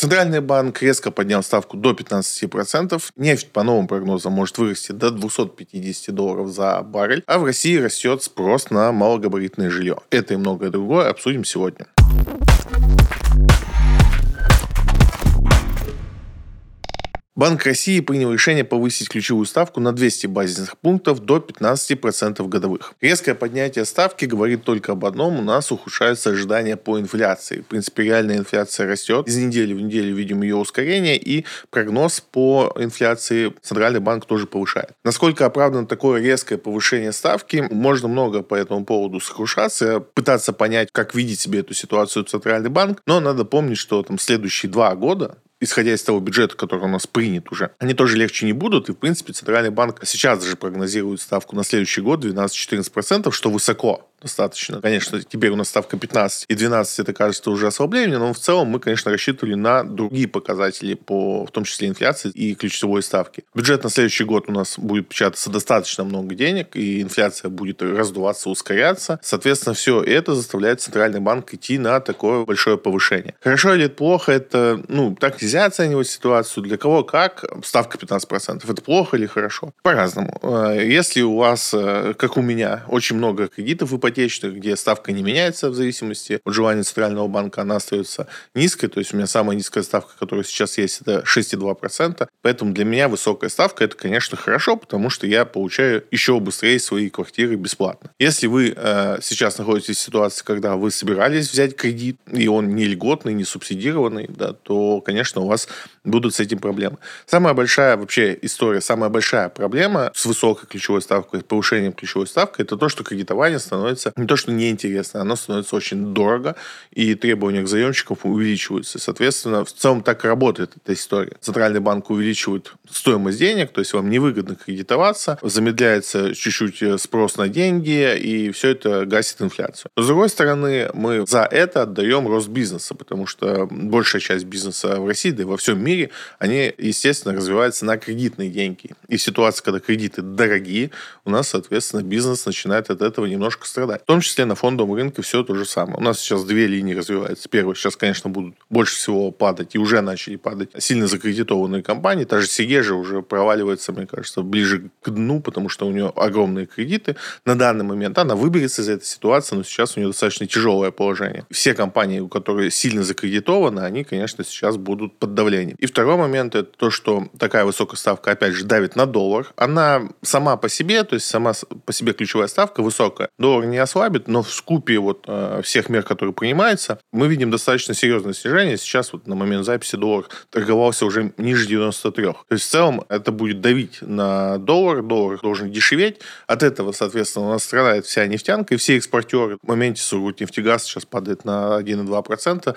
Центральный банк резко поднял ставку до 15%. Нефть, по новым прогнозам, может вырасти до 250 долларов за баррель. А в России растет спрос на малогабаритное жилье. Это и многое другое обсудим сегодня. Банк России принял решение повысить ключевую ставку на 200 базисных пунктов до 15% годовых. Резкое поднятие ставки говорит только об одном. У нас ухудшаются ожидания по инфляции. В принципе, реальная инфляция растет. Из недели в неделю видим ее ускорение. И прогноз по инфляции Центральный банк тоже повышает. Насколько оправдано такое резкое повышение ставки, можно много по этому поводу сокрушаться, пытаться понять, как видит себе эту ситуацию Центральный банк. Но надо помнить, что там следующие два года исходя из того бюджета, который у нас принят уже, они тоже легче не будут. И, в принципе, Центральный банк сейчас даже прогнозирует ставку на следующий год 12-14%, что высоко достаточно. Конечно, теперь у нас ставка 15 и 12 это кажется уже ослабление, но в целом мы, конечно, рассчитывали на другие показатели, по, в том числе инфляции и ключевой ставки. Бюджет на следующий год у нас будет печататься достаточно много денег, и инфляция будет раздуваться, ускоряться. Соответственно, все это заставляет Центральный банк идти на такое большое повышение. Хорошо или плохо, это, ну, так нельзя оценивать ситуацию. Для кого как, ставка 15%. Это плохо или хорошо? По-разному. Э, если у вас, э, как у меня, очень много кредитов, вы ипотечных, где ставка не меняется в зависимости от желания Центрального банка, она остается низкой. То есть у меня самая низкая ставка, которая сейчас есть, это 6,2%. Поэтому для меня высокая ставка это, конечно, хорошо, потому что я получаю еще быстрее свои квартиры бесплатно. Если вы э, сейчас находитесь в ситуации, когда вы собирались взять кредит, и он не льготный, не субсидированный, да, то, конечно, у вас будут с этим проблемы. Самая большая вообще история, самая большая проблема с высокой ключевой ставкой, с повышением ключевой ставки, это то, что кредитование становится не то, что неинтересно, оно становится очень дорого, и требования к заемщикам увеличиваются. Соответственно, в целом так работает эта история. Центральный банк увеличивает стоимость денег, то есть вам невыгодно кредитоваться, замедляется чуть-чуть э, спрос на деньги, и все это гасит инфляцию. Но, с другой стороны, мы за это отдаем рост бизнеса, потому что большая часть бизнеса в России, да и во всем мире, они, естественно, развиваются на кредитные деньги. И в ситуации, когда кредиты дорогие, у нас, соответственно, бизнес начинает от этого немножко страдать. В том числе на фондовом рынке все то же самое. У нас сейчас две линии развиваются. Первая сейчас, конечно, будут больше всего падать, и уже начали падать сильно закредитованные компании. Та же Сигежа уже проваливается, мне кажется, ближе к дну, потому что у нее огромные кредиты. На данный момент она выберется из этой ситуации, но сейчас у нее достаточно тяжелое положение. Все компании, у которых сильно закредитованы, они, конечно, сейчас будут под давлением. И второй момент это то, что такая высокая ставка, опять же, давит на доллар. Она сама по себе, то есть сама по себе ключевая ставка высокая. Доллар не ослабит, но в скупе вот э, всех мер, которые принимаются, мы видим достаточно серьезное снижение. Сейчас вот на момент записи доллар торговался уже ниже 93. То есть в целом это будет давить на доллар, доллар должен дешеветь. От этого, соответственно, у нас страдает вся нефтянка и все экспортеры. В моменте Сургутнефтегаз сейчас падает на 1,2%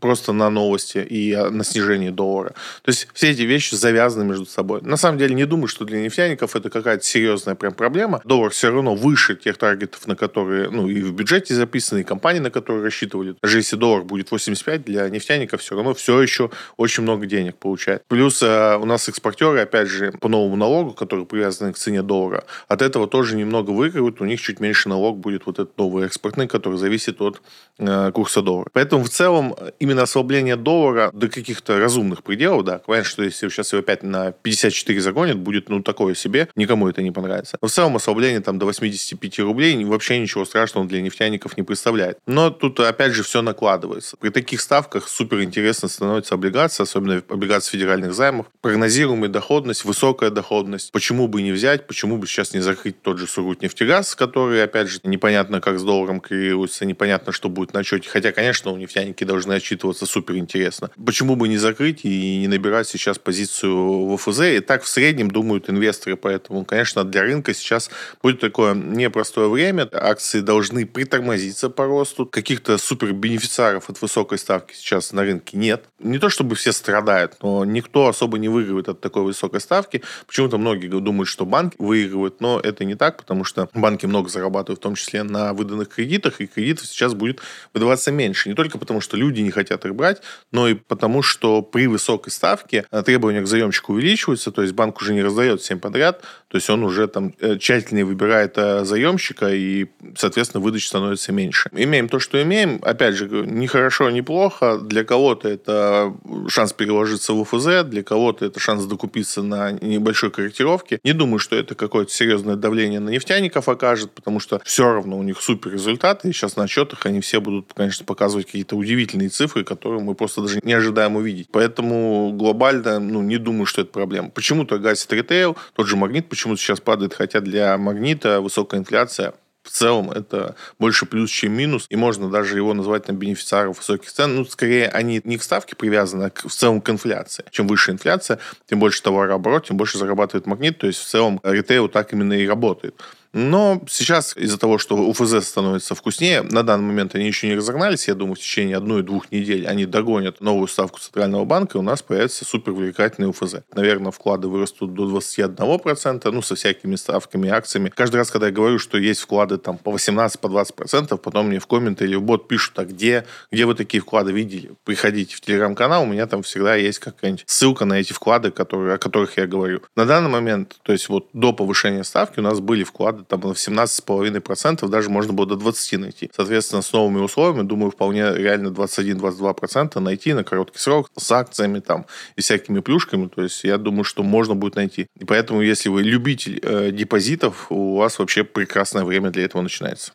просто на новости и на снижение доллара. То есть все эти вещи завязаны между собой. На самом деле не думаю, что для нефтяников это какая-то серьезная прям проблема. Доллар все равно выше тех таргетов, на которые, ну, и в бюджете записаны, и компании, на которые рассчитывали. Даже если доллар будет 85, для нефтяников все равно все еще очень много денег получает. Плюс э, у нас экспортеры, опять же, по новому налогу, который привязан к цене доллара, от этого тоже немного выигрывают. У них чуть меньше налог будет вот этот новый экспортный, который зависит от э, курса доллара. Поэтому в целом именно ослабление доллара до каких-то разумных пределов, да, понятно, что если сейчас его опять на 54 загонят, будет, ну, такое себе, никому это не понравится. Но в целом ослабление там до 85 рублей вообще ничего страшного для нефтяников не представляет. Но тут, опять же, все накладывается. При таких ставках супер интересно становится облигация, особенно облигации федеральных займов. Прогнозируемая доходность, высокая доходность. Почему бы не взять, почему бы сейчас не закрыть тот же Сургутнефтегаз, который, опять же, непонятно, как с долларом коррелируется, непонятно, что будет на счете. Хотя, конечно, у нефтяники должны отчитываться супер интересно. Почему бы не закрыть и не набирать сейчас позицию в ОФЗ? И так в среднем думают инвесторы, поэтому, конечно, для рынка сейчас будет такое непростое время. Акции должны притормозиться по росту. Каких-то супер бенефициаров от высокой ставки сейчас на рынке нет. Не то чтобы все страдают, но никто особо не выигрывает от такой высокой ставки. Почему-то многие думают, что банки выигрывают, но это не так, потому что банки много зарабатывают, в том числе на выданных кредитах, и кредитов сейчас будет выдаваться меньше. Не только потому, что люди не хотят их брать, но и потому, что при высокой ставке требования к заемщику увеличиваются, то есть банк уже не раздает всем подряд, то есть он уже там э, тщательнее выбирает э, заемщика, и, соответственно, выдача становится меньше. Имеем то, что имеем. Опять же, не хорошо, не плохо. Для кого-то это шанс переложиться в УФЗ, для кого-то это шанс докупиться на небольшой корректировке. Не думаю, что это какое-то серьезное давление на нефтяников окажет, потому что все равно у них супер результаты, и сейчас на отчетах они все будут, конечно, показывать какие-то удивительные цифры, которые мы просто даже не ожидаем увидеть. Поэтому глобально, ну, не думаю, что это проблема. Почему-то гасит ритейл, тот же магнит почему-то сейчас падает, хотя для магнита высокая инфляция в целом это больше плюс, чем минус, и можно даже его назвать на бенефициаров высоких цен. Ну, скорее, они не к ставке привязаны, а к, в целом к инфляции. Чем выше инфляция, тем больше товарооборот, тем больше зарабатывает магнит. То есть, в целом, ритейл так именно и работает. Но сейчас из-за того, что УФЗ становится вкуснее, на данный момент они еще не разогнались. Я думаю, в течение одной-двух недель они догонят новую ставку Центрального банка, и у нас появится супер привлекательный УФЗ. Наверное, вклады вырастут до 21%, ну, со всякими ставками, акциями. Каждый раз, когда я говорю, что есть вклады там по 18, по 20%, потом мне в комменты или в бот пишут, а где, где вы такие вклады видели? Приходите в телеграм-канал, у меня там всегда есть какая-нибудь ссылка на эти вклады, которые, о которых я говорю. На данный момент, то есть вот до повышения ставки у нас были вклады там в 17,5%, даже можно было до 20 найти. Соответственно, с новыми условиями, думаю, вполне реально 21-22% найти на короткий срок с акциями там и всякими плюшками. То есть я думаю, что можно будет найти. И поэтому, если вы любитель э, депозитов, у вас вообще прекрасное время для этого начинается.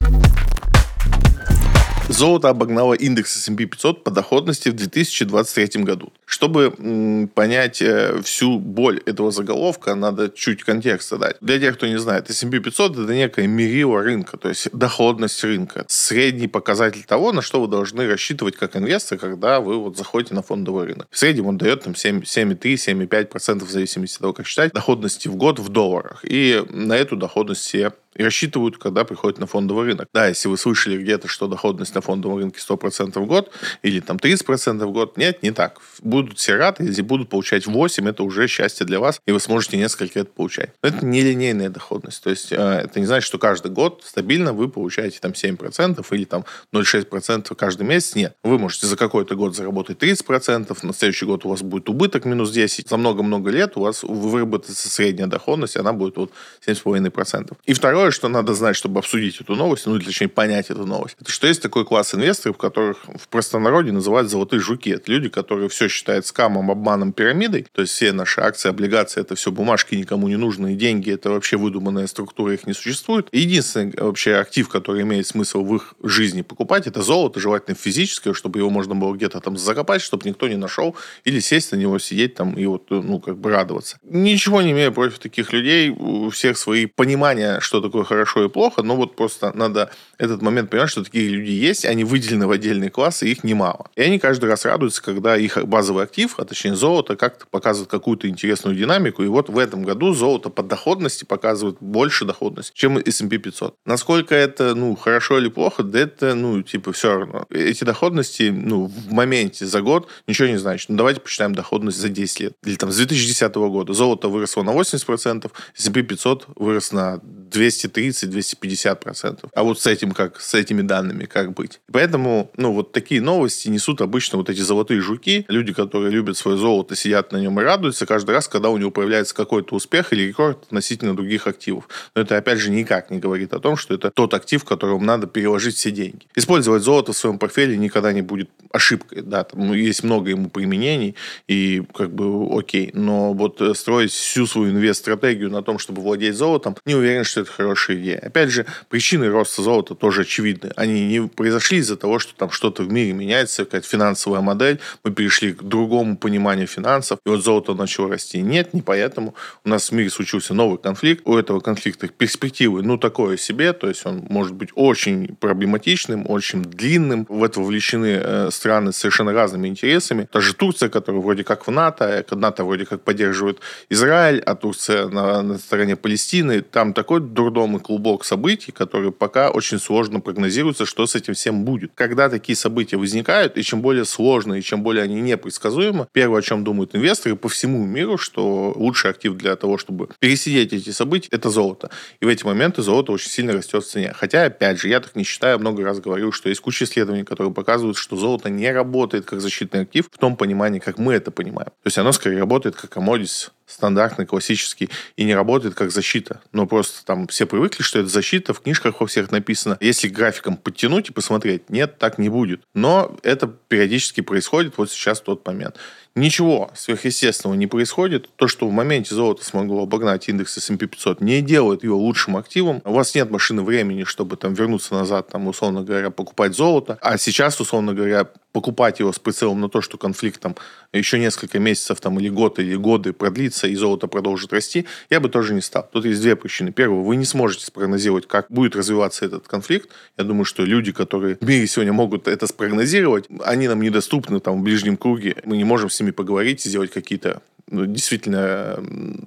Золото обогнало индекс S&P 500 по доходности в 2023 году. Чтобы понять э, всю боль этого заголовка, надо чуть контекста дать. Для тех, кто не знает, S&P 500 это некое мерило рынка, то есть доходность рынка. Средний показатель того, на что вы должны рассчитывать как инвестор, когда вы вот заходите на фондовый рынок. В среднем он дает там 7,3-7,5% в зависимости от того, как считать, доходности в год в долларах. И на эту доходность все и рассчитывают, когда приходят на фондовый рынок. Да, если вы слышали где-то, что доходность на фондовом рынке 100% в год или там 30% в год, нет, не так. Будут все рады, если будут получать 8, это уже счастье для вас, и вы сможете несколько лет получать. Но это не линейная доходность, то есть э, это не значит, что каждый год стабильно вы получаете там 7% или там 0,6% каждый месяц. Нет, вы можете за какой-то год заработать 30%, на следующий год у вас будет убыток минус 10, за много-много лет у вас выработается средняя доходность, она будет вот 7,5%. И второе, что надо знать, чтобы обсудить эту новость, ну, точнее понять эту новость, это что есть такой класс инвесторов, которых в простонародье называют золотые жуки. Это люди, которые все считают скамом, обманом, пирамидой. То есть все наши акции, облигации, это все бумажки никому не нужные, деньги, это вообще выдуманная структура, их не существует. единственный вообще актив, который имеет смысл в их жизни покупать, это золото, желательно физическое, чтобы его можно было где-то там закопать, чтобы никто не нашел, или сесть на него, сидеть там и вот, ну, как бы радоваться. Ничего не имею против таких людей, у всех свои понимания, что такое хорошо и плохо, но вот просто надо этот момент понимать, что такие люди есть, они выделены в отдельные классы, их немало. И они каждый раз радуются, когда их базовый актив, а точнее золото, как-то показывает какую-то интересную динамику. И вот в этом году золото по доходности показывает больше доходности, чем S&P 500. Насколько это, ну, хорошо или плохо, да это, ну, типа, все равно. Эти доходности, ну, в моменте за год ничего не значит. Ну, давайте посчитаем доходность за 10 лет. Или там с 2010 года. Золото выросло на 80%, S&P 500 вырос на 230-250%. А вот с этим как, с этими данными как быть? Поэтому, ну, вот такие новости несут обычно вот эти золотые жуки, люди, которые любят свое золото, сидят на нем и радуются каждый раз, когда у него появляется какой-то успех или рекорд относительно других активов. Но это, опять же, никак не говорит о том, что это тот актив, которому надо переложить все деньги. Использовать золото в своем портфеле никогда не будет ошибкой. Да, там есть много ему применений, и как бы окей. Но вот строить всю свою инвест-стратегию на том, чтобы владеть золотом, не уверен, что это хорошая идея. Опять же, причины роста золота тоже очевидны. Они не произошли из-за того, что там что-то в мире меняется, какая-то финансовая модель, мы перешли к другому пониманию финансов, и вот золото начало расти. Нет, не поэтому. У нас в мире случился новый конфликт. У этого конфликта перспективы, ну, такое себе, то есть он может быть очень проблематичным, очень длинным. В это вовлечены э, страны с совершенно разными интересами. Даже Турция, которая вроде как в НАТО, НАТО вроде как поддерживает Израиль, а Турция на, на стороне Палестины. Там такой дурдом и клубок событий, которые пока очень сложно прогнозируются, что с этим всем будет. Когда такие события возникают, и чем более сложно, и чем более они непредсказуемы, первое, о чем думают инвесторы по всему миру, что лучший актив для того, чтобы пересидеть эти события, это золото. И в эти моменты золото очень сильно растет в цене. Хотя, опять же, я так не считаю, много раз говорю, что есть куча исследований, которые показывают, что золото не работает как защитный актив в том понимании, как мы это понимаем. То есть оно скорее работает как commodities стандартный, классический, и не работает как защита. Но просто там все привыкли, что это защита, в книжках во всех написано. Если графиком подтянуть и посмотреть, нет, так не будет. Но это периодически происходит, вот сейчас тот момент. Ничего сверхъестественного не происходит. То, что в моменте золото смогло обогнать индекс S&P 500, не делает его лучшим активом. У вас нет машины времени, чтобы там вернуться назад, там, условно говоря, покупать золото. А сейчас, условно говоря, покупать его с прицелом на то, что конфликт там еще несколько месяцев там, или год, или годы продлится, и золото продолжит расти, я бы тоже не стал. Тут есть две причины. Первое, вы не сможете спрогнозировать, как будет развиваться этот конфликт. Я думаю, что люди, которые в мире сегодня могут это спрогнозировать, они нам недоступны там в ближнем круге. Мы не можем с ними поговорить и сделать какие-то действительно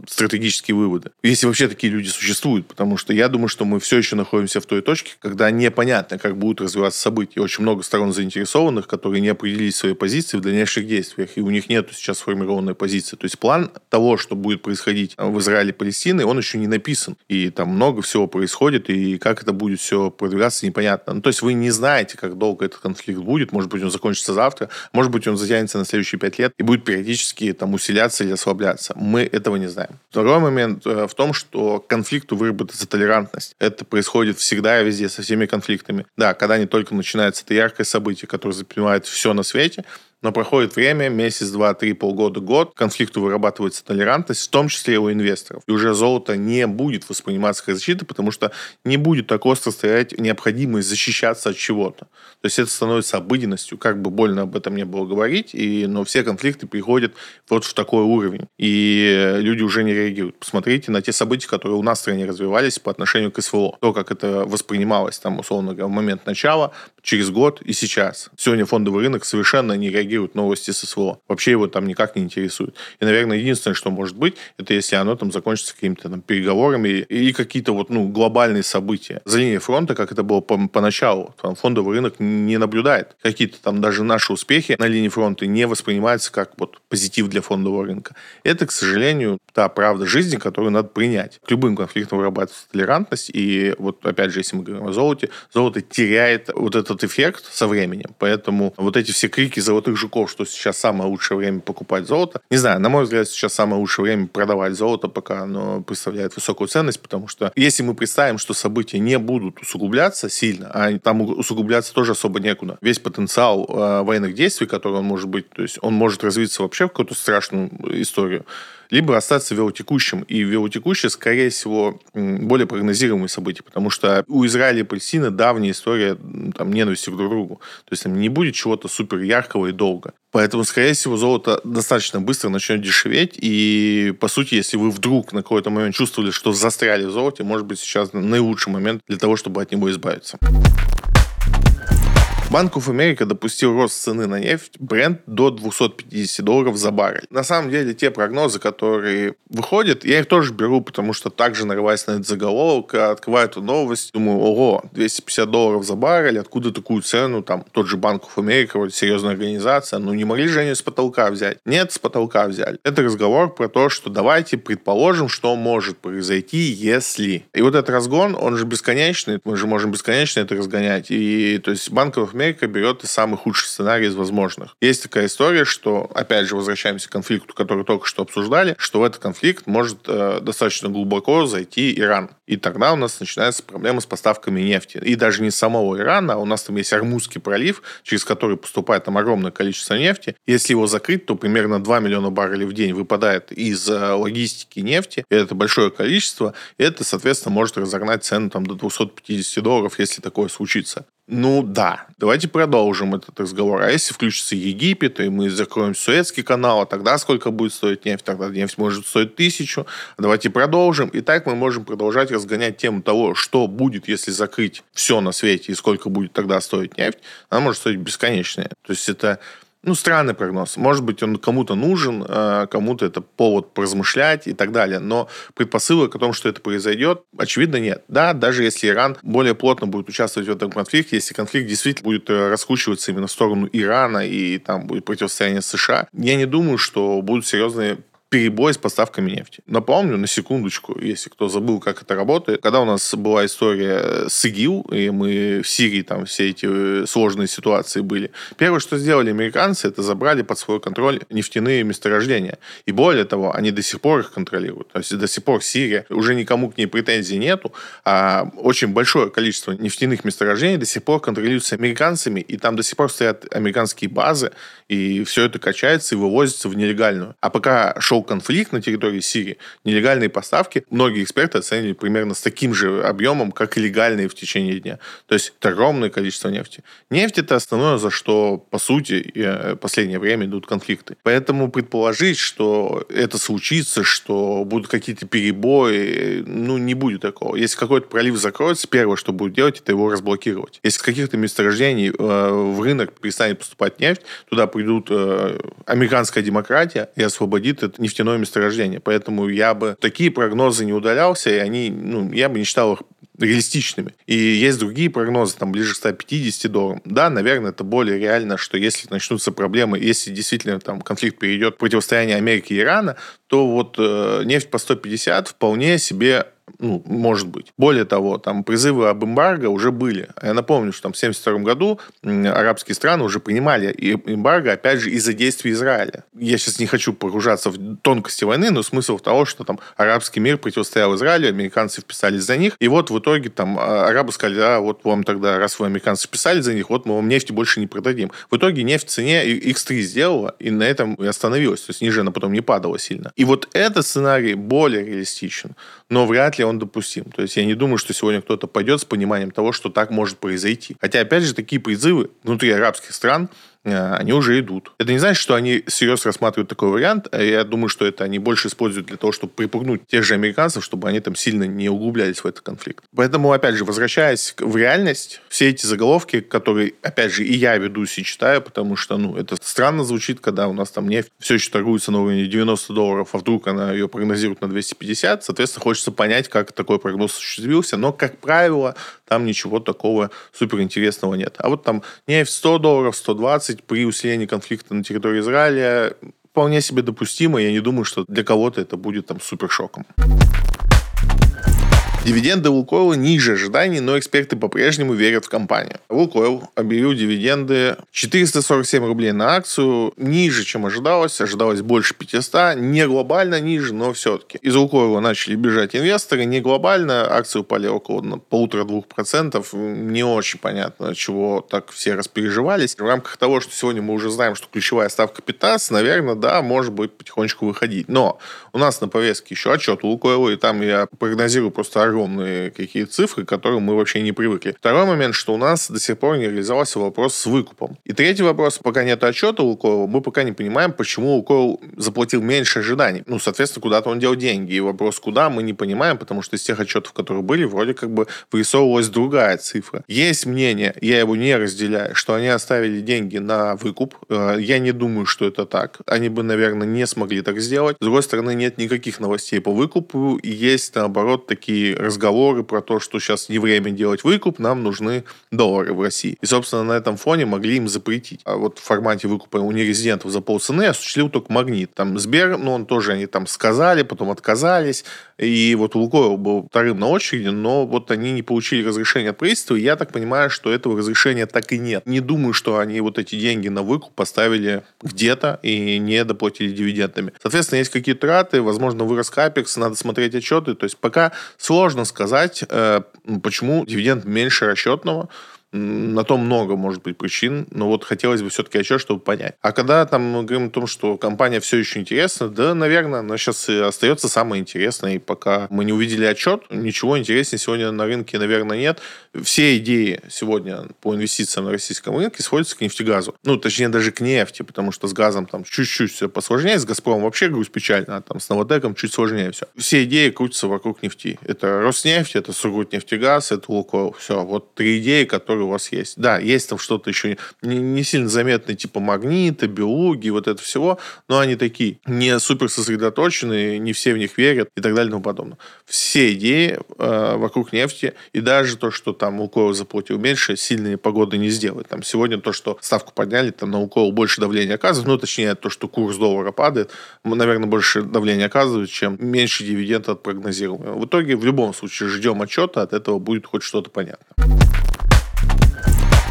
стратегические выводы. Если вообще такие люди существуют, потому что я думаю, что мы все еще находимся в той точке, когда непонятно, как будут развиваться события. Очень много сторон заинтересованных, которые не определили свои позиции в дальнейших действиях, и у них нет сейчас сформированной позиции. То есть план того, что будет происходить в Израиле и Палестине, он еще не написан. И там много всего происходит, и как это будет все продвигаться, непонятно. Ну, то есть вы не знаете, как долго этот конфликт будет. Может быть, он закончится завтра, может быть, он затянется на следующие пять лет и будет периодически там усиляться или ослабляться. Мы этого не знаем. Второй момент э, в том, что конфликту выработается толерантность. Это происходит всегда и везде со всеми конфликтами. Да, когда не только начинается это яркое событие, которое запоминает все на свете, но проходит время, месяц, два, три, полгода, год, конфликту вырабатывается толерантность, в том числе и у инвесторов. И уже золото не будет восприниматься как защита, потому что не будет так остро стоять необходимость защищаться от чего-то. То есть это становится обыденностью, как бы больно об этом не было говорить, и, но все конфликты приходят вот в такой уровень. И люди уже не реагируют. Посмотрите на те события, которые у нас в стране развивались по отношению к СВО. То, как это воспринималось, там, условно говоря, в момент начала, через год и сейчас. Сегодня фондовый рынок совершенно не реагирует реагирует новости СВО. Вообще его там никак не интересует. И, наверное, единственное, что может быть, это если оно там закончится какими-то там переговорами и какие-то вот, ну, глобальные события. За линией фронта, как это было по поначалу, там фондовый рынок не наблюдает. Какие-то там даже наши успехи на линии фронта не воспринимаются как вот позитив для фондового рынка. Это, к сожалению, та правда жизни, которую надо принять. К любым конфликтам вырабатывается толерантность, и вот опять же, если мы говорим о золоте, золото теряет вот этот эффект со временем. Поэтому вот эти все крики золотых жуков, что сейчас самое лучшее время покупать золото. Не знаю, на мой взгляд, сейчас самое лучшее время продавать золото, пока оно представляет высокую ценность, потому что если мы представим, что события не будут усугубляться сильно, а там усугубляться тоже особо некуда, весь потенциал э, военных действий, который он может быть, то есть он может развиться вообще в какую-то страшную историю, либо остаться велотекущим. И велотекущее, скорее всего, более прогнозируемые события, потому что у Израиля и Палестины давняя история там, ненависти друг к другу. То есть там не будет чего-то супер яркого и долго. Поэтому, скорее всего, золото достаточно быстро начнет дешеветь. И, по сути, если вы вдруг на какой-то момент чувствовали, что застряли в золоте, может быть, сейчас наилучший момент для того, чтобы от него избавиться. Банк of America допустил рост цены на нефть бренд до 250 долларов за баррель. На самом деле, те прогнозы, которые выходят, я их тоже беру, потому что также нарываясь на этот заголовок, открываю эту новость, думаю, ого, 250 долларов за баррель, откуда такую цену, там, тот же Банк of America, вот, серьезная организация, ну, не могли же они с потолка взять? Нет, с потолка взяли. Это разговор про то, что давайте предположим, что может произойти, если. И вот этот разгон, он же бесконечный, мы же можем бесконечно это разгонять. И, то есть, Банк of Америка берет и самый худший сценарий из возможных. Есть такая история, что, опять же, возвращаемся к конфликту, который только что обсуждали, что в этот конфликт может э, достаточно глубоко зайти Иран. И тогда у нас начинаются проблемы с поставками нефти. И даже не самого Ирана, а у нас там есть Армузский пролив, через который поступает там огромное количество нефти. Если его закрыть, то примерно 2 миллиона баррелей в день выпадает из э, логистики нефти. И это большое количество. И это, соответственно, может разогнать цену там, до 250 долларов, если такое случится. Ну да, давайте продолжим этот разговор. А если включится Египет, и мы закроем Суэцкий канал, а тогда сколько будет стоить нефть? Тогда нефть может стоить тысячу. Давайте продолжим. И так мы можем продолжать разгонять тему того, что будет, если закрыть все на свете, и сколько будет тогда стоить нефть. Она может стоить бесконечная. То есть это ну, странный прогноз. Может быть, он кому-то нужен, а кому-то это повод поразмышлять и так далее. Но предпосылок о том, что это произойдет, очевидно, нет. Да, даже если Иран более плотно будет участвовать в этом конфликте, если конфликт действительно будет э, раскручиваться именно в сторону Ирана и там будет противостояние США, я не думаю, что будут серьезные перебой с поставками нефти. Напомню, на секундочку, если кто забыл, как это работает, когда у нас была история с ИГИЛ, и мы в Сирии там все эти э, сложные ситуации были, первое, что сделали американцы, это забрали под свой контроль нефтяные месторождения. И более того, они до сих пор их контролируют. То есть до сих пор Сирия, уже никому к ней претензий нету, а очень большое количество нефтяных месторождений до сих пор контролируется американцами, и там до сих пор стоят американские базы, и все это качается и вывозится в нелегальную. А пока шел конфликт на территории Сирии, нелегальные поставки многие эксперты оценили примерно с таким же объемом, как и легальные в течение дня. То есть это огромное количество нефти. Нефть это основное, за что, по сути, в последнее время идут конфликты. Поэтому предположить, что это случится, что будут какие-то перебои, ну, не будет такого. Если какой-то пролив закроется, первое, что будет делать, это его разблокировать. Если с каких-то месторождений э, в рынок перестанет поступать нефть, туда придут э, американская демократия и освободит это нефтяное месторождение. Поэтому я бы такие прогнозы не удалялся, и они, ну, я бы не считал их реалистичными. И есть другие прогнозы, там, ближе к 150 долларам. Да, наверное, это более реально, что если начнутся проблемы, если действительно там конфликт перейдет в противостояние Америки и Ирана, то вот э, нефть по 150 вполне себе ну, может быть. Более того, там призывы об эмбарго уже были. Я напомню, что там в 1972 году арабские страны уже принимали эмбарго, опять же, из-за действий Израиля. Я сейчас не хочу погружаться в тонкости войны, но смысл в того, что там арабский мир противостоял Израилю, американцы вписались за них, и вот в итоге там а, арабы сказали, а вот вам тогда, раз вы американцы вписали за них, вот мы вам нефти больше не продадим. В итоге нефть в цене X3 сделала, и на этом и остановилась. То есть ниже она потом не падала сильно. И вот этот сценарий более реалистичен, но вряд ли он допустим. То есть я не думаю, что сегодня кто-то пойдет с пониманием того, что так может произойти. Хотя, опять же, такие призывы внутри арабских стран они уже идут. Это не значит, что они серьезно рассматривают такой вариант. Э, я думаю, что это они больше используют для того, чтобы припугнуть тех же американцев, чтобы они там сильно не углублялись в этот конфликт. Поэтому, опять же, возвращаясь в реальность, все эти заголовки, которые, опять же, и я ведусь и читаю, потому что, ну, это странно звучит, когда у нас там нефть все еще торгуется на уровне 90 долларов, а вдруг она ее прогнозирует на 250. Соответственно, хочется понять, как такой прогноз осуществился. Но, как правило, там ничего такого суперинтересного нет. А вот там нефть 100 долларов, 120 при усилении конфликта на территории Израиля вполне себе допустимо. Я не думаю, что для кого-то это будет там супершоком. Дивиденды Лукойла ниже ожиданий, но эксперты по-прежнему верят в компанию. Лукойл объявил дивиденды 447 рублей на акцию, ниже, чем ожидалось. Ожидалось больше 500, не глобально ниже, но все-таки. Из Лукойла начали бежать инвесторы, не глобально, акции упали около полутора-двух процентов. Не очень понятно, чего так все распереживались. В рамках того, что сегодня мы уже знаем, что ключевая ставка 15, наверное, да, может быть потихонечку выходить. Но у нас на повестке еще отчет Лукойла, и там я прогнозирую просто огромные какие цифры, к которым мы вообще не привыкли. Второй момент, что у нас до сих пор не реализовался вопрос с выкупом. И третий вопрос, пока нет отчета Лукойла, мы пока не понимаем, почему Лукойл заплатил меньше ожиданий. Ну, соответственно, куда-то он дел деньги. И вопрос, куда, мы не понимаем, потому что из тех отчетов, которые были, вроде как бы вырисовывалась другая цифра. Есть мнение, я его не разделяю, что они оставили деньги на выкуп. Э, я не думаю, что это так. Они бы, наверное, не смогли так сделать. С другой стороны, нет никаких новостей по выкупу. Есть, наоборот, такие разговоры про то, что сейчас не время делать выкуп, нам нужны доллары в России. И, собственно, на этом фоне могли им запретить. А вот в формате выкупа у нерезидентов за полцены осуществил только Магнит. Там Сбер, ну, он тоже, они там сказали, потом отказались. И вот Лукойл был вторым на очереди, но вот они не получили разрешения от правительства. И я так понимаю, что этого разрешения так и нет. Не думаю, что они вот эти деньги на выкуп поставили где-то и не доплатили дивидендами. Соответственно, есть какие-то траты, возможно, вырос капекс, надо смотреть отчеты. То есть пока сложно сложно сказать, э, почему дивиденд меньше расчетного. На то много, может быть, причин, но вот хотелось бы все-таки отчет, чтобы понять. А когда там мы говорим о том, что компания все еще интересна, да, наверное, она сейчас и остается самой интересной, и пока мы не увидели отчет, ничего интереснее сегодня на рынке, наверное, нет. Все идеи сегодня по инвестициям на российском рынке сводятся к нефтегазу. Ну, точнее, даже к нефти, потому что с газом там чуть-чуть все посложнее, с Газпромом вообще грусть печально, а там с Новотеком чуть сложнее все. Все идеи крутятся вокруг нефти. Это Роснефть, это Сургутнефтегаз, это Лукойл. Все, вот три идеи, которые у вас есть. Да, есть там что-то еще не, не сильно заметное, типа магнита, биологии, вот это всего, но они такие не супер сосредоточенные, не все в них верят и так далее и тому подобное. Все идеи э, вокруг нефти и даже то, что там Лукойл заплатил меньше, сильные погоды не сделает. Там сегодня то, что ставку подняли, там на Лукойл больше давления оказывает, ну, точнее, то, что курс доллара падает, наверное, больше давления оказывает, чем меньше дивиденд от прогнозируемого. В итоге, в любом случае, ждем отчета, от этого будет хоть что-то понятно.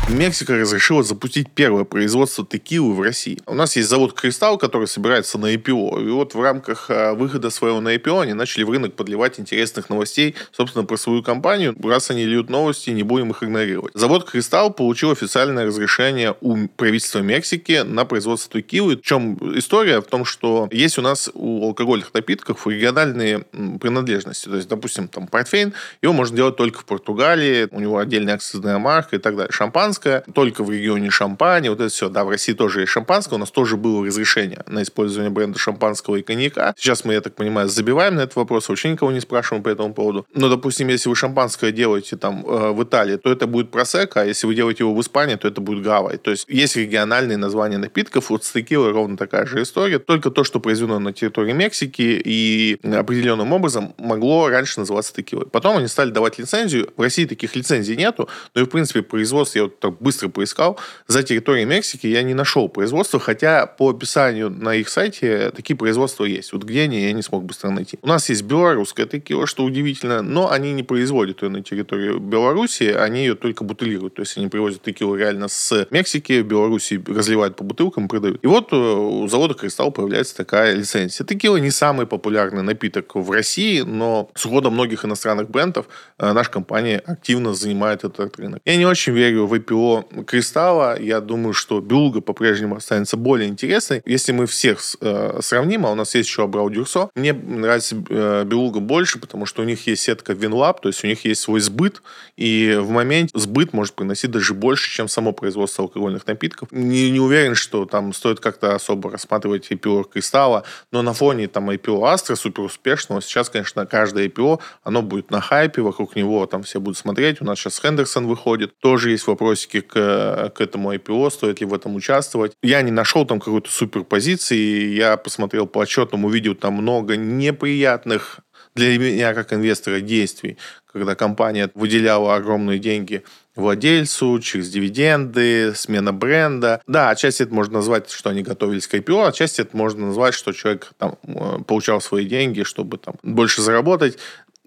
Мексика разрешила запустить первое производство текилы в России. У нас есть завод «Кристалл», который собирается на IPO. И вот в рамках а, выхода своего на IPO они начали в рынок подливать интересных новостей, собственно, про свою компанию. Раз они льют новости, не будем их игнорировать. Завод «Кристалл» получил официальное разрешение у правительства Мексики на производство текилы. В чем история? В том, что есть у нас у алкогольных напитков региональные принадлежности. То есть, допустим, там портфейн, его можно делать только в Португалии, у него отдельная акцизная марка и так далее. Шампан шампанское, только в регионе шампань, вот это все. Да, в России тоже есть шампанское, у нас тоже было разрешение на использование бренда шампанского и коньяка. Сейчас мы, я так понимаю, забиваем на этот вопрос, вообще никого не спрашиваем по этому поводу. Но, допустим, если вы шампанское делаете там э, в Италии, то это будет просека, а если вы делаете его в Испании, то это будет гавай. То есть есть региональные названия напитков, вот с текилой ровно такая же история, только то, что произведено на территории Мексики и определенным образом могло раньше называться текилой. Потом они стали давать лицензию. В России таких лицензий нету, но и, в принципе, производство, я вот так быстро поискал, за территорией Мексики я не нашел производства, хотя по описанию на их сайте такие производства есть. Вот где они, я не смог быстро найти. У нас есть белорусская текила, что удивительно, но они не производят ее на территории Беларуси, они ее только бутылируют. То есть они привозят текилу реально с Мексики, в Беларуси разливают по бутылкам, продают. И вот э, у завода «Кристалл» появляется такая лицензия. Текила не самый популярный напиток в России, но с уходом многих иностранных брендов э, наша компания активно занимает этот рынок. Я не очень верю в IPO до Кристалла, я думаю, что Белуга по-прежнему останется более интересной. Если мы всех э, сравним, а у нас есть еще Абрау Дюрсо, мне нравится э, Белуга больше, потому что у них есть сетка Винлаб, то есть у них есть свой сбыт, и в моменте сбыт может приносить даже больше, чем само производство алкогольных напитков. Не, не уверен, что там стоит как-то особо рассматривать IPO Кристалла, но на фоне там IPO Астра супер успешного, сейчас, конечно, каждое IPO, оно будет на хайпе, вокруг него там все будут смотреть. У нас сейчас Хендерсон выходит, тоже есть вопросики к, к этому IPO, стоит ли в этом участвовать. Я не нашел там какой-то супер позиции, я посмотрел по отчетному видео, там много неприятных для меня как инвестора действий, когда компания выделяла огромные деньги владельцу, через дивиденды, смена бренда. Да, отчасти это можно назвать, что они готовились к IPO, отчасти это можно назвать, что человек там э, получал свои деньги, чтобы там больше заработать.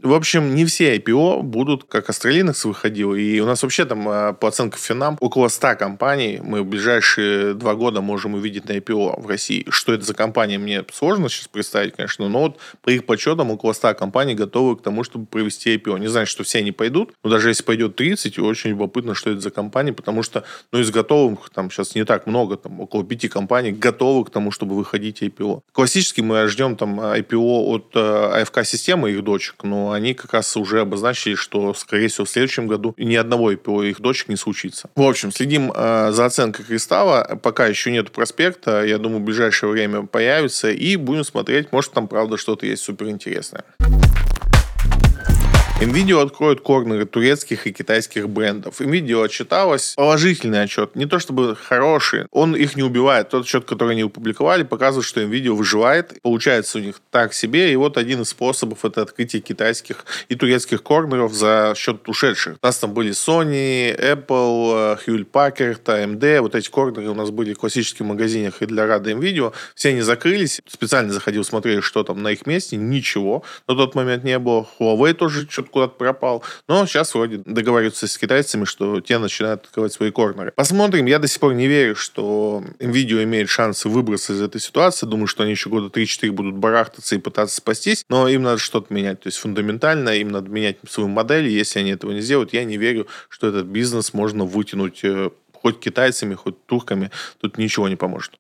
В общем, не все IPO будут, как Астралинекс выходил. И у нас вообще там а, по оценкам Финам около 100 компаний мы в ближайшие два года можем увидеть на IPO в России. Что это за компания, мне сложно сейчас представить, конечно. Но вот по их подсчетам около 100 компаний готовы к тому, чтобы провести IPO. Не знаю, что все они пойдут, но даже если пойдет 30, очень любопытно, что это за компания, потому что ну, из готовых там сейчас не так много, там около 5 компаний готовы к тому, чтобы выходить IPO. Классически мы ждем там IPO от э, АФК-системы, их дочек, но они как раз уже обозначили, что, скорее всего, в следующем году ни одного IPO их дочек не случится. В общем, следим э, за оценкой Кристалла. Пока еще нет проспекта. Я думаю, в ближайшее время появится. И будем смотреть, может, там правда что-то есть суперинтересное. NVIDIA откроет корнеры турецких и китайских брендов. NVIDIA отчиталась. Положительный отчет. Не то чтобы хороший. Он их не убивает. Тот отчет, который они опубликовали, показывает, что NVIDIA выживает. Получается у них так себе. И вот один из способов это открытие китайских и турецких корнеров за счет ушедших. У нас там были Sony, Apple, Hewlett Packard, AMD. Вот эти корнеры у нас были в классических магазинах и для Рада NVIDIA. Все они закрылись. Специально заходил, смотрел, что там на их месте. Ничего на тот момент не было. Huawei тоже что-то куда-то пропал. Но сейчас вроде договариваются с китайцами, что те начинают открывать свои корнеры. Посмотрим. Я до сих пор не верю, что NVIDIA имеет шансы выбраться из этой ситуации. Думаю, что они еще года 3-4 будут барахтаться и пытаться спастись. Но им надо что-то менять. То есть фундаментально им надо менять свою модель. Если они этого не сделают, я не верю, что этот бизнес можно вытянуть э, хоть китайцами, хоть турками. Тут ничего не поможет.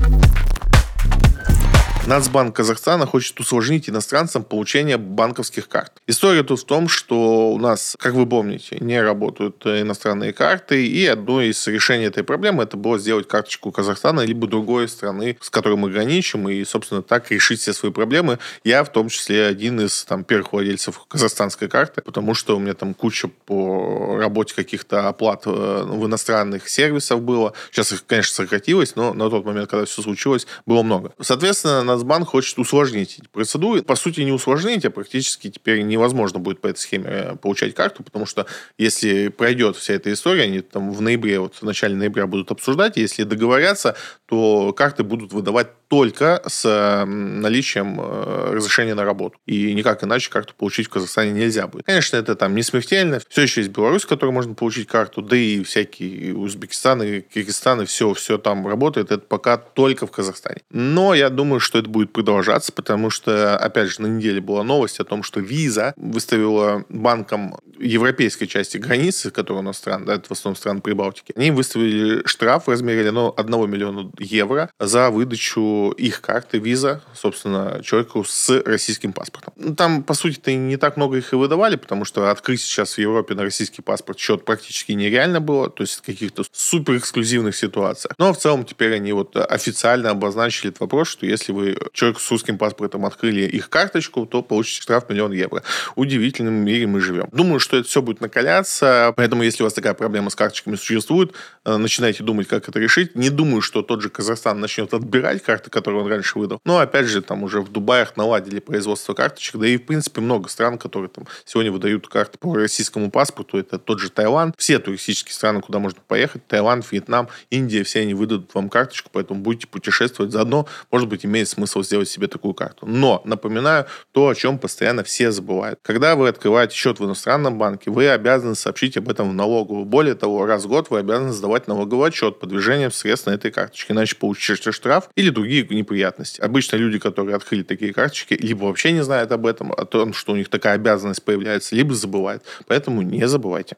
Нацбанк Казахстана хочет усложнить иностранцам получение банковских карт. История тут в том, что у нас, как вы помните, не работают иностранные карты, и одно из решений этой проблемы это было сделать карточку Казахстана либо другой страны, с которой мы граничим, и, собственно, так решить все свои проблемы. Я, в том числе, один из там, первых владельцев казахстанской карты, потому что у меня там куча по работе каких-то оплат э, в иностранных сервисах было. Сейчас их, конечно, сократилось, но на тот момент, когда все случилось, было много. Соответственно, Нацбанк хочет усложнить эти процедуры. По сути, не усложнить, а практически теперь невозможно будет по этой схеме э, получать карту, потому что если пройдет вся эта история, они там в ноябре, вот в начале ноября будут обсуждать, если договорятся, то карты будут выдавать только с наличием э, разрешения на работу. И никак иначе карту получить в Казахстане нельзя будет. Конечно, это там не смертельно. Все еще есть Беларусь, в которой можно получить карту, да и всякие Узбекистан и Киргизстан, и все, все там работает. Это пока только в Казахстане. Но я думаю, что это будет продолжаться, потому что, опять же, на неделе была новость о том, что Виза выставила банкам европейской части границы, которая у нас стран, да, это в основном страны Прибалтики, они выставили штраф в размере ну, 1 миллиона евро за выдачу их карты виза, собственно, человеку с российским паспортом. Ну, там, по сути-то, не так много их и выдавали, потому что открыть сейчас в Европе на российский паспорт счет практически нереально было, то есть в каких-то супер эксклюзивных ситуациях. Но в целом теперь они вот официально обозначили этот вопрос, что если вы человеку с русским паспортом открыли их карточку, то получите штраф миллион евро. В удивительном мире мы живем. Думаю, что это все будет накаляться, поэтому если у вас такая проблема с карточками существует, э, начинайте думать, как это решить. Не думаю, что тот же Казахстан начнет отбирать карты, которые он раньше выдал. Но, опять же, там уже в Дубаях наладили производство карточек, да и, в принципе, много стран, которые там сегодня выдают карты по российскому паспорту. Это тот же Таиланд. Все туристические страны, куда можно поехать, Таиланд, Вьетнам, Индия, все они выдадут вам карточку, поэтому будете путешествовать заодно. Может быть, имеет смысл сделать себе такую карту. Но, напоминаю, то, о чем постоянно все забывают. Когда вы открываете счет в иностранном банке, вы обязаны сообщить об этом в налоговую. Более того, раз в год вы обязаны сдавать налоговый отчет по движениям средств на этой карточке, иначе получите штраф или другие неприятности. Обычно люди, которые открыли такие карточки, либо вообще не знают об этом, о том, что у них такая обязанность появляется, либо забывают. Поэтому не забывайте.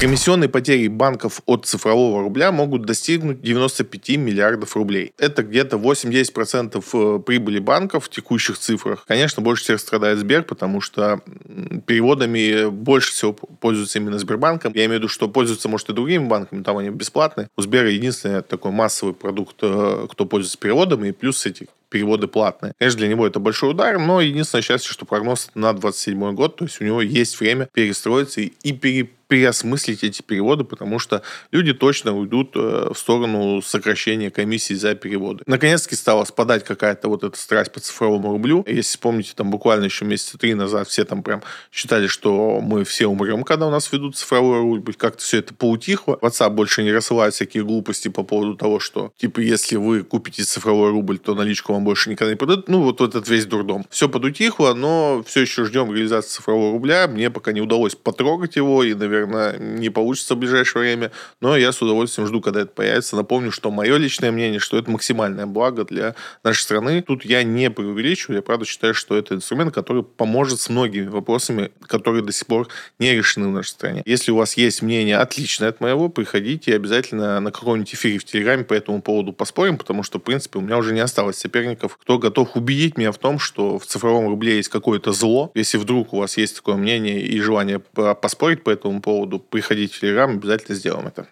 Комиссионные потери банков от цифрового рубля могут достигнуть 95 миллиардов рублей. Это где-то 8-10% э, прибыли банков в текущих цифрах. Конечно, больше всех страдает Сбер, потому что переводами больше всего пользуются именно Сбербанком. Я имею в виду, что пользуются, может, и другими банками, там они бесплатные. У Сбера единственный такой массовый продукт, э, кто пользуется переводами, и плюс эти переводы платные. Конечно, для него это большой удар, но единственное счастье, что прогноз на 27 год, то есть у него есть время перестроиться и пере переосмыслить эти переводы, потому что люди точно уйдут э, в сторону сокращения комиссий за переводы. Наконец-таки стала спадать какая-то вот эта страсть по цифровому рублю. Если вспомните, там буквально еще месяца три назад все там прям считали, что мы все умрем, когда у нас ведут цифровой рубль. Как-то все это поутихло. WhatsApp больше не рассылает всякие глупости по поводу того, что, типа, если вы купите цифровой рубль, то наличку вам больше никогда не продадут. Ну, вот этот весь дурдом. Все подутихло, но все еще ждем реализации цифрового рубля. Мне пока не удалось потрогать его, и, наверное, не получится в ближайшее время, но я с удовольствием жду, когда это появится. Напомню, что мое личное мнение, что это максимальное благо для нашей страны. Тут я не преувеличиваю, я правда считаю, что это инструмент, который поможет с многими вопросами, которые до сих пор не решены в нашей стране. Если у вас есть мнение отличное от моего, приходите обязательно на каком-нибудь эфире в Телеграме по этому поводу поспорим, потому что, в принципе, у меня уже не осталось соперников, кто готов убедить меня в том, что в цифровом рубле есть какое-то зло. Если вдруг у вас есть такое мнение и желание поспорить по этому поводу, приходить в Телеграм, обязательно сделаем это.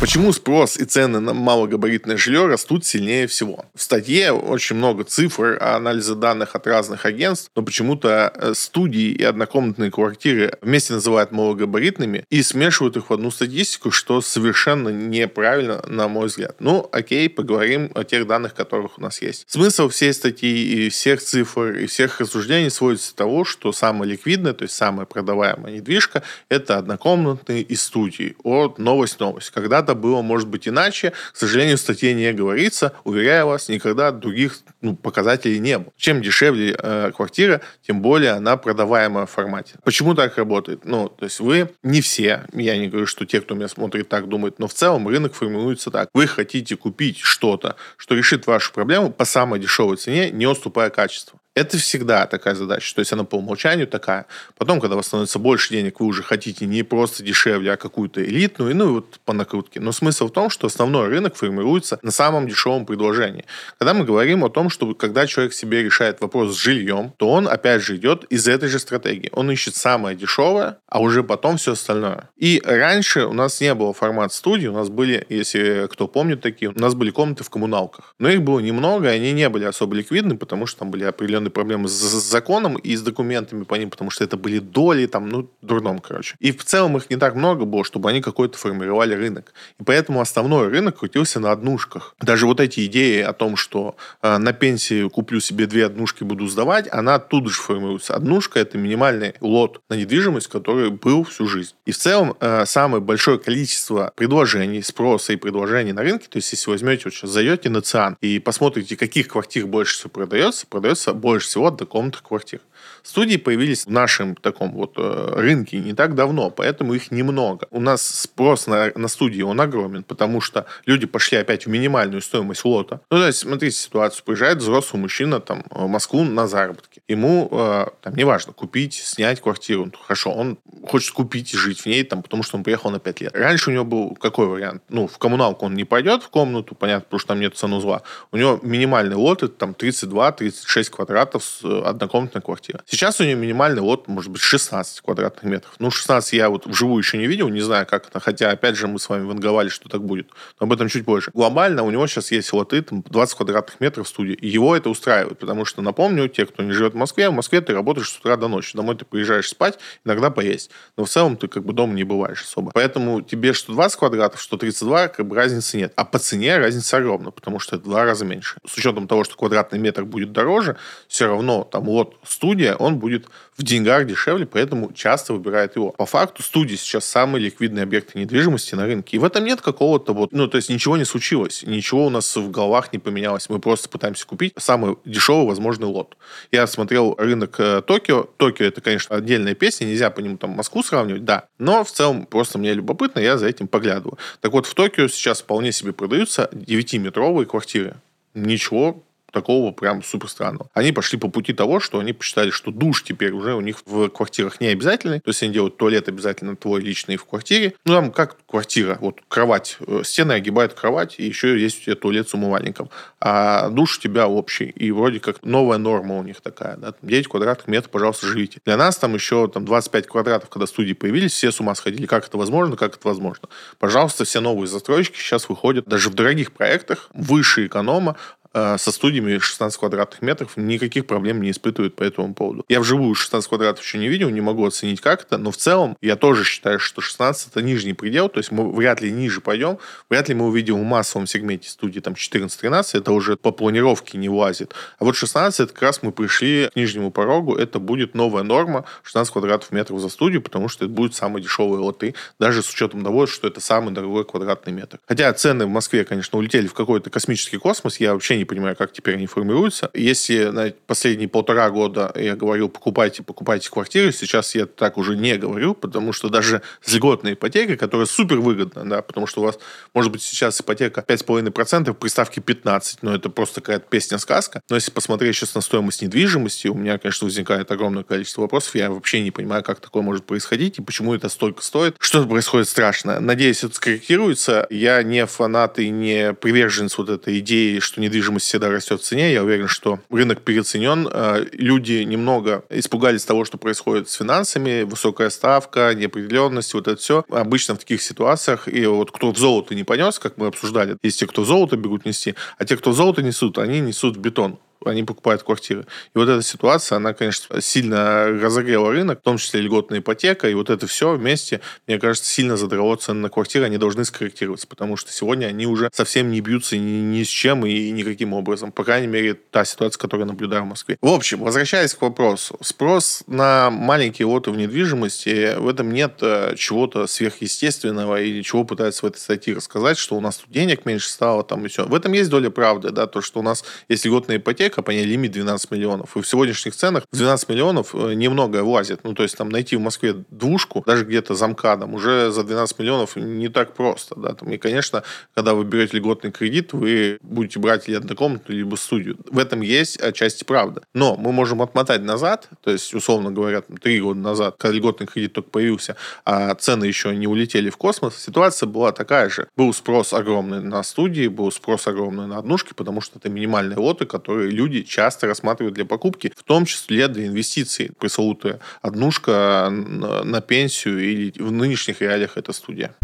Почему спрос и цены на малогабаритное жилье растут сильнее всего? В статье очень много цифр, анализа данных от разных агентств, но почему-то э, студии и однокомнатные квартиры вместе называют малогабаритными и смешивают их в одну статистику, что совершенно неправильно, на мой взгляд. Ну, окей, поговорим о тех данных, которых у нас есть. Смысл всей статьи и всех цифр и всех рассуждений сводится к тому, что самое ликвидное, то есть самая продаваемая недвижка, это однокомнатные и студии. Вот новость-новость. Когда-то когда было, может быть, иначе. К сожалению, в статье не говорится. Уверяю вас, никогда других ну, показателей не было. Чем дешевле э, квартира, тем более она продаваемая в формате. Почему так работает? Ну, то есть вы не все, я не говорю, что те, кто меня смотрит, так думают, но в целом рынок формируется так. Вы хотите купить что-то, что решит вашу проблему по самой дешевой цене, не уступая качеству. Это всегда такая задача, то есть она по умолчанию такая. Потом, когда у вас становится больше денег, вы уже хотите не просто дешевле, а какую-то элитную, ну и вот по накрутке. Но смысл в том, что основной рынок формируется на самом дешевом предложении. Когда мы говорим о том, что когда человек себе решает вопрос с жильем, то он, опять же, идет из этой же стратегии. Он ищет самое дешевое, а уже потом все остальное. И раньше у нас не было формат студии, у нас были, если кто помнит такие, у нас были комнаты в коммуналках. Но их было немного, и они не были особо ликвидны, потому что там были определенные определенные проблемы с, с законом и с документами по ним, потому что это были доли, там, ну, дурном, короче. И в целом их не так много было, чтобы они какой-то формировали рынок. И поэтому основной рынок крутился на однушках. Даже вот эти идеи о том, что э, на пенсии куплю себе две однушки, буду сдавать, она тут же формируется. Однушка – это минимальный лот на недвижимость, который был всю жизнь. И в целом э, самое большое количество предложений, спроса и предложений на рынке, то есть если возьмете, вот сейчас зайдете на ЦИАН и посмотрите, каких квартир больше всего продается, продается больше всего однокомнатных квартир. Студии появились в нашем таком вот э, рынке не так давно, поэтому их немного. У нас спрос на, на студии, он огромен, потому что люди пошли опять в минимальную стоимость лота. Ну, то есть, смотрите ситуацию. Приезжает взрослый мужчина там, в Москву на заработки. Ему, э, там, неважно, купить, снять квартиру. Ну, хорошо, он хочет купить и жить в ней, там, потому что он приехал на 5 лет. Раньше у него был какой вариант? Ну, в коммуналку он не пойдет в комнату, понятно, потому что там нет санузла. У него минимальный лот, это там 32-36 квадратов с э, однокомнатной квартиры. Сейчас у нее минимальный лот, может быть, 16 квадратных метров. Ну, 16 я вот вживую еще не видел, не знаю, как это. Хотя, опять же, мы с вами ванговали, что так будет. Но об этом чуть позже. Глобально у него сейчас есть лоты, там, 20 квадратных метров в студии. И его это устраивает, потому что, напомню, те, кто не живет в Москве, в Москве ты работаешь с утра до ночи. Домой ты приезжаешь спать, иногда поесть. Но в целом ты как бы дома не бываешь особо. Поэтому тебе что 20 квадратов, что 32, как бы разницы нет. А по цене разница огромна, потому что это в два раза меньше. С учетом того, что квадратный метр будет дороже, все равно там лот студия, он будет в деньгах дешевле, поэтому часто выбирает его. По факту студии сейчас самые ликвидные объекты недвижимости на рынке. И в этом нет какого-то вот, ну, то есть ничего не случилось, ничего у нас в головах не поменялось. Мы просто пытаемся купить самый дешевый возможный лот. Я смотрел рынок э, Токио. Токио это, конечно, отдельная песня, нельзя по нему там Москву сравнивать, да. Но в целом просто мне любопытно, я за этим поглядываю. Так вот, в Токио сейчас вполне себе продаются 9-метровые квартиры. Ничего такого прям супер странного. Они пошли по пути того, что они посчитали, что душ теперь уже у них в квартирах не обязательный, то есть они делают туалет обязательно твой личный в квартире. Ну, там как квартира, вот кровать, э, стены огибают кровать, и еще есть у тебя туалет с умывальником. А душ у тебя общий, и вроде как новая норма у них такая, да, 9 квадратных метров, пожалуйста, живите. Для нас там еще там 25 квадратов, когда студии появились, все с ума сходили, как это возможно, как это возможно. Пожалуйста, все новые застройщики сейчас выходят даже в дорогих проектах, выше эконома, со студиями 16 квадратных метров никаких проблем не испытывают по этому поводу. Я вживую 16 квадратов еще не видел, не могу оценить как это, но в целом я тоже считаю, что 16 это нижний предел, то есть мы вряд ли ниже пойдем, вряд ли мы увидим в массовом сегменте студии там 14-13, это уже по планировке не влазит. А вот 16 это как раз мы пришли к нижнему порогу, это будет новая норма 16 квадратов метров за студию, потому что это будет самые дешевые лоты, даже с учетом того, что это самый дорогой квадратный метр. Хотя цены в Москве, конечно, улетели в какой-то космический космос, я вообще не не понимаю, как теперь они формируются. Если на последние полтора года я говорил, покупайте, покупайте квартиры, сейчас я так уже не говорю, потому что даже с ипотекой, которая супер выгодна, да, потому что у вас, может быть, сейчас ипотека 5,5%, при ставке 15%, но это просто какая-то песня-сказка. Но если посмотреть сейчас на стоимость недвижимости, у меня, конечно, возникает огромное количество вопросов. Я вообще не понимаю, как такое может происходить и почему это столько стоит. Что происходит страшно. Надеюсь, это скорректируется. Я не фанат и не приверженец вот этой идеи, что недвижимость недвижимость всегда растет в цене. Я уверен, что рынок переоценен. Э, люди немного испугались того, что происходит с финансами, высокая ставка, неопределенность, вот это все. Обычно в таких ситуациях, и вот кто в золото не понес, как мы обсуждали, есть те, кто золото бегут нести, а те, кто золото несут, они несут в бетон они покупают квартиры. И вот эта ситуация, она, конечно, сильно разогрела рынок, в том числе льготная ипотека, и вот это все вместе, мне кажется, сильно задрало цены на квартиры, они должны скорректироваться, потому что сегодня они уже совсем не бьются ни, ни с чем и никаким образом. По крайней мере, та ситуация, которую я наблюдаю в Москве. В общем, возвращаясь к вопросу. Спрос на маленькие лоты в недвижимости, в этом нет э, чего-то сверхъестественного или чего пытаются в этой статье рассказать, что у нас тут денег меньше стало, там и все. В этом есть доля правды, да, то, что у нас есть льготная ипотека, ней лимит 12 миллионов. И в сегодняшних ценах 12 миллионов э, немного влазит. Ну, то есть там найти в Москве двушку, даже где-то за МКАДом, уже за 12 миллионов не так просто. Да? Там, и, конечно, когда вы берете льготный кредит, вы будете брать или однокомнатную, либо студию. В этом есть отчасти правда. Но мы можем отмотать назад, то есть, условно говоря, три года назад, когда льготный кредит только появился, а цены еще не улетели в космос, ситуация была такая же. Был спрос огромный на студии, был спрос огромный на однушки, потому что это минимальные лоты, которые люди люди часто рассматривают для покупки, в том числе для инвестиций. Пресловутая однушка на пенсию или в нынешних реалиях это студия.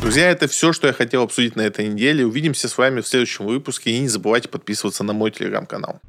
Друзья, это все, что я хотел обсудить на этой неделе. Увидимся с вами в следующем выпуске. И не забывайте подписываться на мой телеграм-канал.